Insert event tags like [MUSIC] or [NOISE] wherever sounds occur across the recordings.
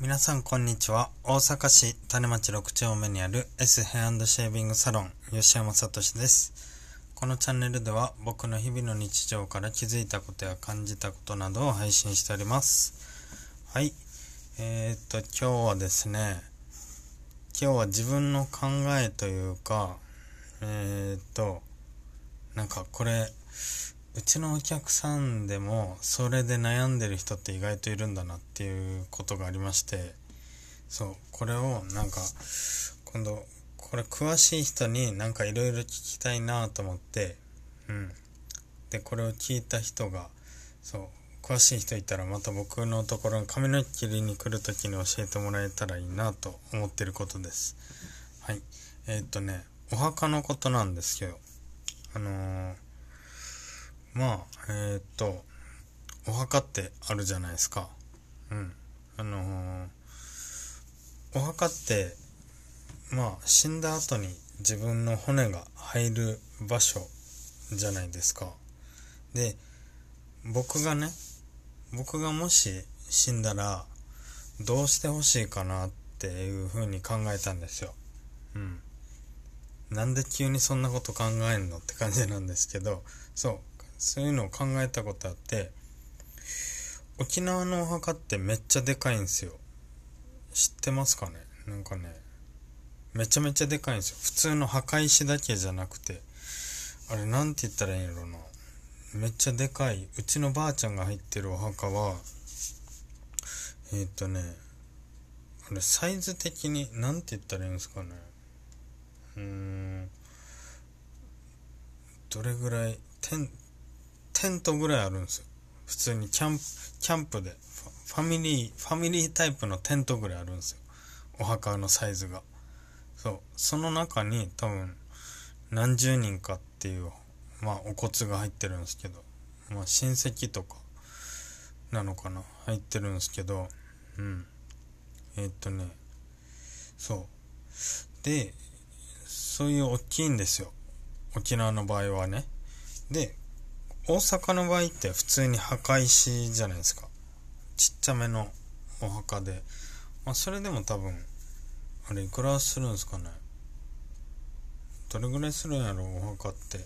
皆さんこんにちは。大阪市種町6丁目にある S ヘアシェービングサロン吉山聡です。このチャンネルでは僕の日々の日常から気づいたことや感じたことなどを配信しております。はい。えー、っと、今日はですね、今日は自分の考えというか、えー、っと、なんかこれ、うちのお客さんでもそれで悩んでる人って意外といるんだなっていうことがありましてそうこれをなんか今度これ詳しい人になんかいろいろ聞きたいなと思ってうん。でこれを聞いた人がそう詳しい人いたらまた僕のところに髪の毛切りに来る時に教えてもらえたらいいなと思ってることです。はい。えー、っとねお墓のことなんですけどあのーまあ、えー、っと、お墓ってあるじゃないですか。うん。あのー、お墓って、まあ、死んだ後に自分の骨が入る場所じゃないですか。で、僕がね、僕がもし死んだら、どうしてほしいかなっていうふうに考えたんですよ。うん。なんで急にそんなこと考えんのって感じなんですけど、そう。そういうのを考えたことあって沖縄のお墓ってめっちゃでかいんですよ。知ってますかね？なんかねめちゃめちゃでかいんですよ。普通の墓石だけじゃなくてあれなんて言ったらいいんやろな。めっちゃでかい。うちのばあちゃんが入ってるお墓はえー、とねあれサイズ的になんて言ったらいいんですかね？うーんどれぐらい？テンテントぐらいあるんですよ。普通にキャンプキャンプで。ファミリーファミリータイプのテントぐらいあるんですよ。お墓のサイズが。そう。その中に多分何十人かっていうまあお骨が入ってるんですけど。まあ親戚とかなのかな。入ってるんですけど。うん。えー、っとね。そう。でそういう大きいんですよ。沖縄の場合はね。で大阪の場合って普通に墓石じゃないですか。ちっちゃめのお墓で。まあそれでも多分あれいくらするんですかね。どれぐらいするんやろお墓って。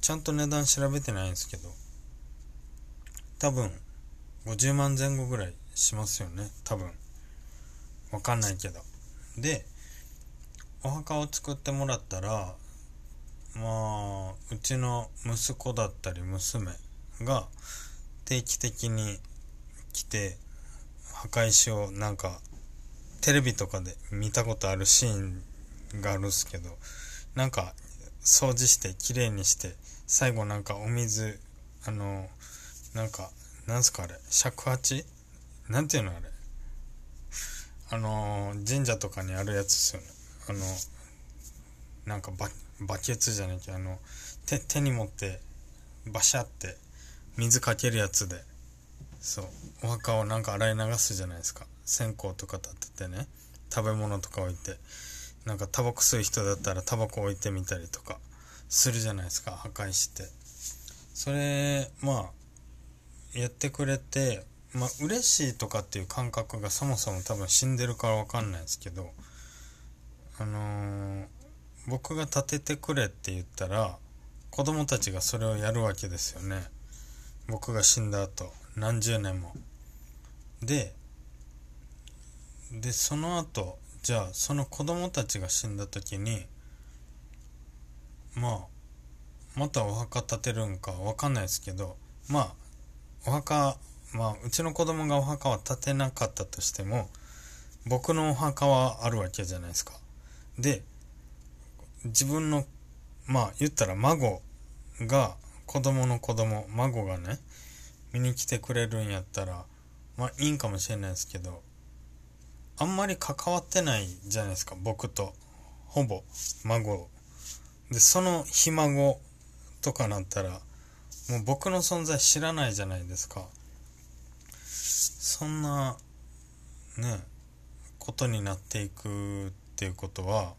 ちゃんと値段調べてないんですけど。多分50万前後ぐらいしますよね。多分。わかんないけど。でお墓を作ってもらったらまあうちの息子だったり娘が定期的に来て墓石をなんかテレビとかで見たことあるシーンがあるんすけどなんか掃除してきれいにして最後なんかお水あのなんかなんすかあれ尺八？なんていうのあれ？あの神社とかにあるやつですよね。あのなんかババケツじゃなきゃあの手手に持ってバシャって水かけるやつでそうお墓をなんか洗い流すじゃないですか。線香とか立ててね食べ物とか置いてなんかタバコ吸う人だったらタバコ置いてみたりとかするじゃないですか墓石って。それまあやってくれてまあ嬉しいとかっていう感覚がそもそも多分死んでるから分かんないですけどあのー僕が立ててくれって言ったら子供たちがそれをやるわけですよね。僕が死んだ後何十年も。ででその後じゃあその子供たちが死んだ時にまあまたお墓建てるんか分かんないですけどまあお墓まあうちの子供がお墓は建てなかったとしても僕のお墓はあるわけじゃないですか。で自分のまあ言ったら孫が子供の子供孫がね見に来てくれるんやったらまあいいんかもしれないですけどあんまり関わってないじゃないですか僕とほぼ孫。でそのひ孫とかなったらもう僕の存在知らないじゃないですか。そんなねことになっていくっていうことは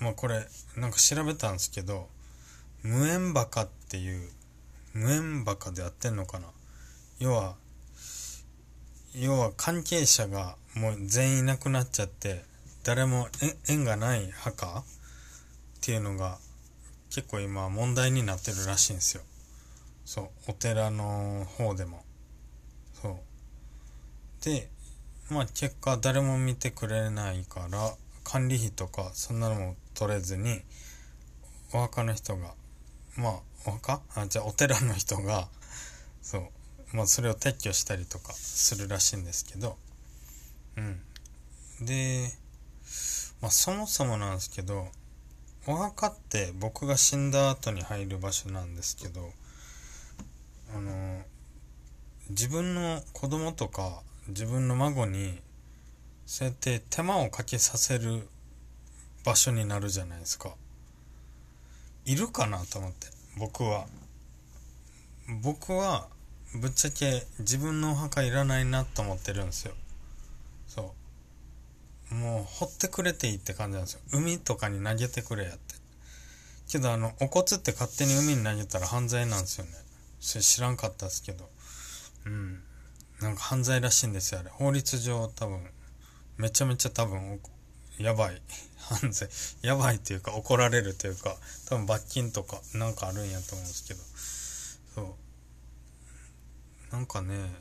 まあこれなんか調べたんですけど無縁墓っていう無縁墓でやってんのかな。要は要は関係者がもう全員いなくなっちゃって誰も縁がない墓っていうのが結構今問題になってるらしいんですよ。そうお寺の方でも。そう。でまあ結果誰も見てくれないから管理費とかそんなのも取れずにお墓の人がまあお墓？あじゃあお寺の人がそうまあそれを撤去したりとかするらしいんですけどうん。でまあそもそもなんですけどお墓って僕が死んだ後に入る場所なんですけどあの自分の子供とか自分の孫にそうやって手間をかけさせる場所になるじゃないですか。いるかなと思って。僕は。僕はぶっちゃけ自分のお墓いらないなと思ってるんですよ。そう。もう掘ってくれていいって感じなんですよ。海とかに投げてくれやって。けどあのお骨って勝手に海に投げたら犯罪なんですよね。それ知らんかったですけど。うん。なんか犯罪らしいんですよあれ。法律上多分。めちゃめちゃ多分やばい。犯 [LAUGHS] 罪やばいっていうか怒られるというか多分罰金とかなんかあるんやと思うんですけど。そう。なんかね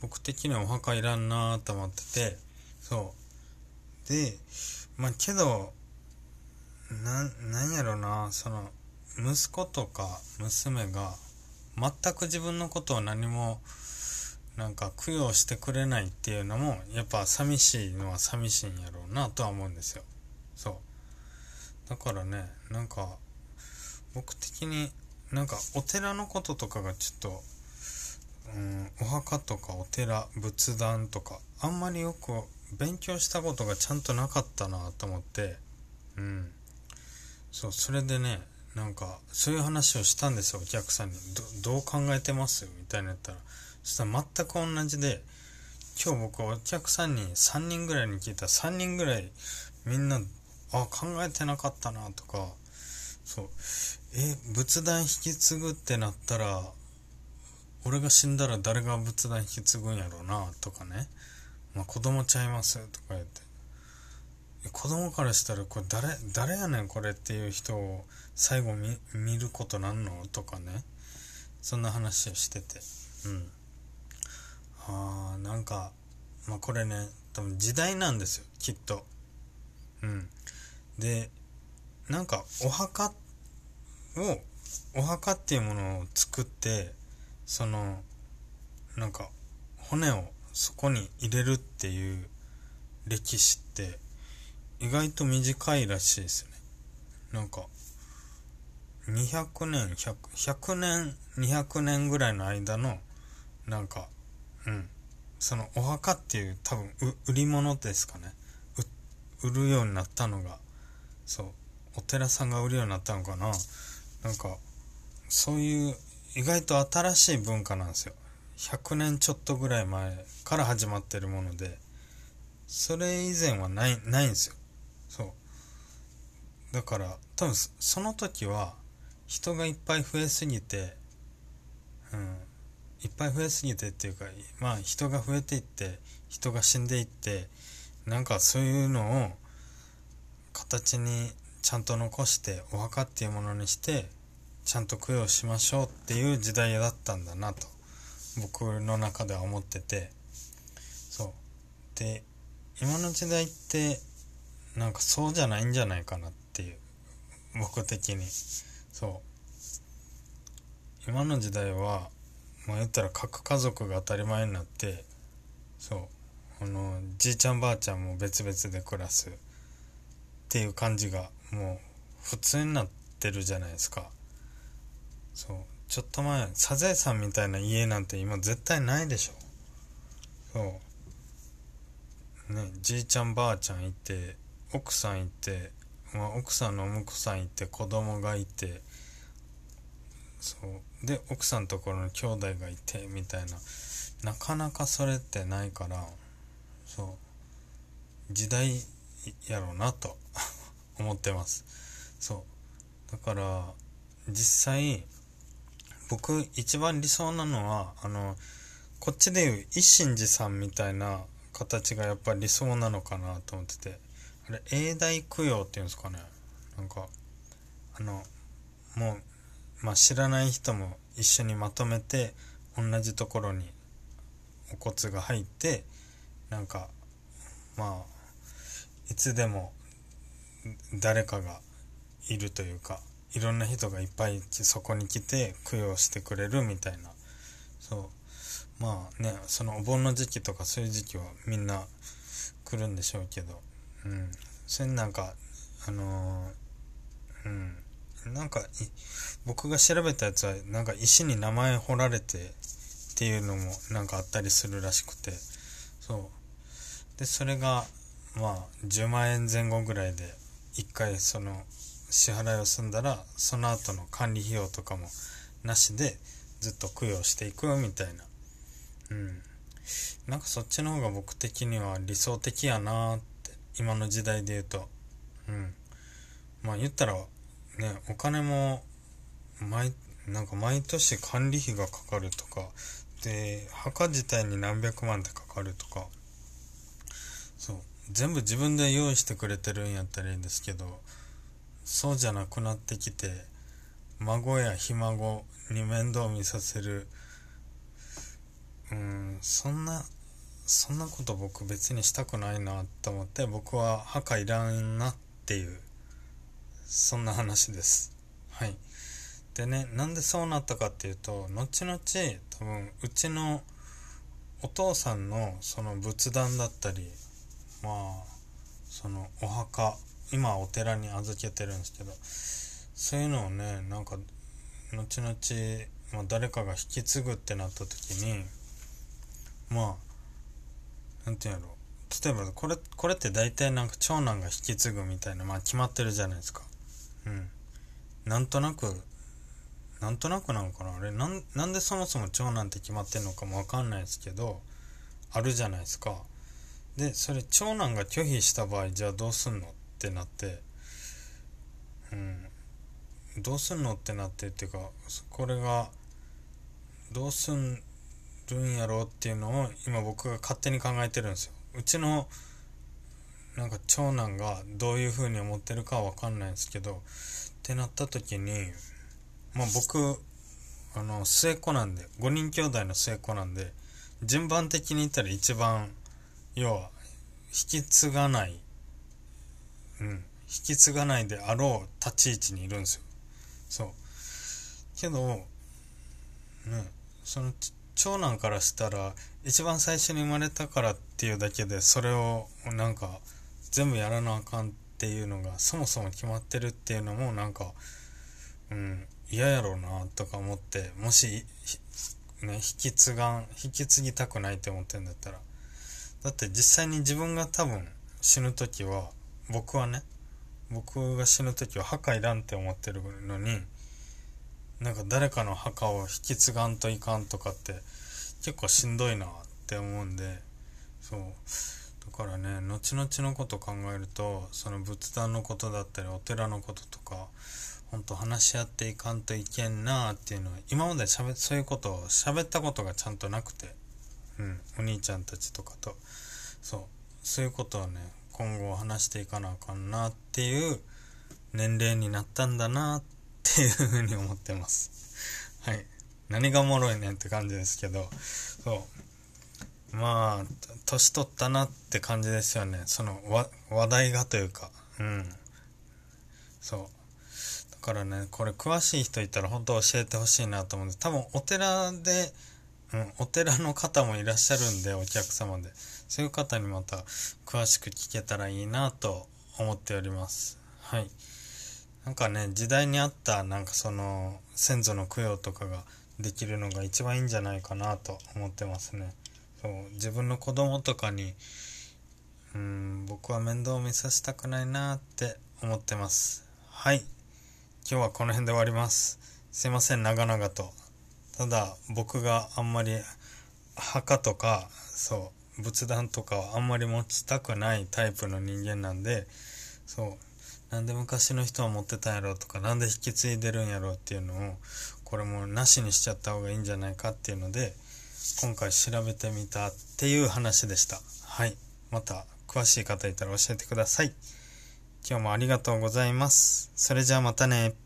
僕的にはお墓いらんなと思っててそう。でまあけどななんやろなその息子とか娘が全く自分のことを何もなんか供養してくれないっていうのもやっぱ寂しいのは寂しいんやろうなとは思うんですよ。そう。だからねなんか僕的になんかお寺のこととかがちょっと、うん、お墓とかお寺仏壇とかあんまりよく勉強したことがちゃんとなかったなと思ってうん。そうそれでねなんかそういう話をしたんですよお客さんに。どう考えてます？みたいなやったらそしたら全く同じで、今日僕はお客さんに3人ぐらいに聞いたら3人ぐらいみんな、あ、考えてなかったなとか、そう、え、仏壇引き継ぐってなったら、俺が死んだら誰が仏壇引き継ぐんやろうなとかね。まあ子供ちゃいますとか言って。子供からしたらこれ誰、誰やねんこれっていう人を最後見ることなんのとかね。そんな話をしてて。うん。あなんかまあこれね多分時代なんですよきっと。うん。でなんかお墓をお墓っていうものを作ってそのなんか骨をそこに入れるっていう歴史って意外と短いらしいですね。なんか200年 100, 100年200年ぐらいの間のなんかうん。そのお墓っていう多分売り物ですかね。売るようになったのがそう。お寺さんが売るようになったのかな。なんかそういう意外と新しい文化なんですよ。100年ちょっとぐらい前から始まってるものでそれ以前はないないんですよ。そう。だから多分その時は人がいっぱい増えすぎてうん。いっぱい増えすぎてっていうかまあ人が増えていって人が死んでいってなんかそういうのを形にちゃんと残してお墓っていうものにしてちゃんと供養しましょうっていう時代だったんだなと僕の中では思ってて。そう。で今の時代ってなんかそうじゃないんじゃないかなっていう僕的に。そう。今の時代はまあ言ったら核家族が当たり前になってそうあのじいちゃんばあちゃんも別々で暮らすっていう感じがもう普通になってるじゃないですか。そうちょっと前サザエさんみたいな家なんて今絶対ないでしょ。そう。ねじいちゃんばあちゃんいて奥さんいて、まあ、奥さんのお婿さんいて子供がいてそう。で奥さんのところに兄弟がいてみたいな。なかなかそれってないからそう。時代やろうなと [LAUGHS] 思ってます。そう。だから実際僕一番理想なのはあのこっちでいう一心寺さんみたいな形がやっぱり理想なのかなと思ってて。あれ永代供養っていうんですかね。なんかあのもう、まあ、知らない人も一緒にまとめて同じところにお骨が入ってなんかまあいつでも誰かがいるというかいろんな人がいっぱいそこに来て供養してくれるみたいな。そう。まあねそのお盆の時期とかそういう時期はみんな来るんでしょうけど。うん。それなんかあのー、うん。なんか僕が調べたやつはなんか石に名前彫られてっていうのもなんかあったりするらしくて。そう。でそれがまあ10万円前後ぐらいで1回その支払いを済んだらその後の管理費用とかもなしでずっと供養していくみたいな。うん。なんかそっちの方が僕的には理想的やなーって今の時代で言うと。うん。まあ言ったらねお金も毎なんか毎年管理費がかかるとかで墓自体に何百万ってかかるとかそう全部自分で用意してくれてるんやったらいいんですけどそうじゃなくなってきて孫やひ孫に面倒見させるうんそんなそんなこと僕別にしたくないなと思って僕は墓いらんなっていうそんな話です。はい。でねなんでそうなったかっていうと後々多分うちのお父さんのその仏壇だったりまあそのお墓今お寺に預けてるんですけどそういうのをねなんか後々、まあ、誰かが引き継ぐってなった時にまあ何て言うんやろ例えばこれこれって大体なんか長男が引き継ぐみたいなまあ決まってるじゃないですか。うん。なんとなくなんとなくなのかな？あれなんでそもそも長男って決まってんのかもわかんないですけどあるじゃないですか。でそれ長男が拒否した場合じゃあどうすんのってなってうん。どうすんのってなってっていうかこれがどうすんるんやろうっていうのを今僕が勝手に考えてるんですよ。うちのなんか長男がどういう風に思ってるかは分かんないんですけどってなった時にまあ僕あの末っ子なんで5人兄弟の末っ子なんで順番的に言ったら一番要は引き継がないうん引き継がないであろう立ち位置にいるんですよ。そう。けどねその長男からしたら一番最初に生まれたからっていうだけでそれをなんか全部やらなあかんっていうのがそもそも決まってるっていうのもなんかうん嫌やろうなとか思ってもしね引き継がん引き継ぎたくないって思ってんだったら。だって実際に自分が多分死ぬ時は僕はね僕が死ぬ時は墓いらんって思ってるのになんか誰かの墓を引き継がんといかんとかって結構しんどいなって思うんでそう。だからね後々のこと考えるとその仏壇のことだったりお寺のこととかほんと話し合っていかんといけんなっていうのは今までしゃべそういうことを喋ったことがちゃんとなくてうんお兄ちゃんたちとかと。そうそういうことをね今後話していかなあかんなっていう年齢になったんだなっていうふうに思ってます。はい。何がおもろいねんって感じですけどそう。まあ年取ったなって感じですよねその話題がというかうんそうだからねこれ詳しい人いたら本当教えてほしいなと思うんで多分お寺で、うん、お寺の方もいらっしゃるんでお客様でそういう方にまた詳しく聞けたらいいなと思っております。はい。なんかね、時代に合ったなんかその先祖の供養とかができるのが一番いいんじゃないかなと思ってますね。そう自分の子供とかにうん僕は面倒を見させたくないなって思ってます。はい。今日はこの辺で終わります。すいません、長々と。ただ僕があんまり墓とかそう仏壇とかはあんまり持ちたくないタイプの人間なんでそうなんで昔の人は持ってたんやろとか何で引き継いでるんやろっていうのをこれもなしにしちゃった方がいいんじゃないかっていうので今回調べてみたっていう話でした。はい。また詳しい方いたら教えてください。今日もありがとうございます。それじゃあまたね。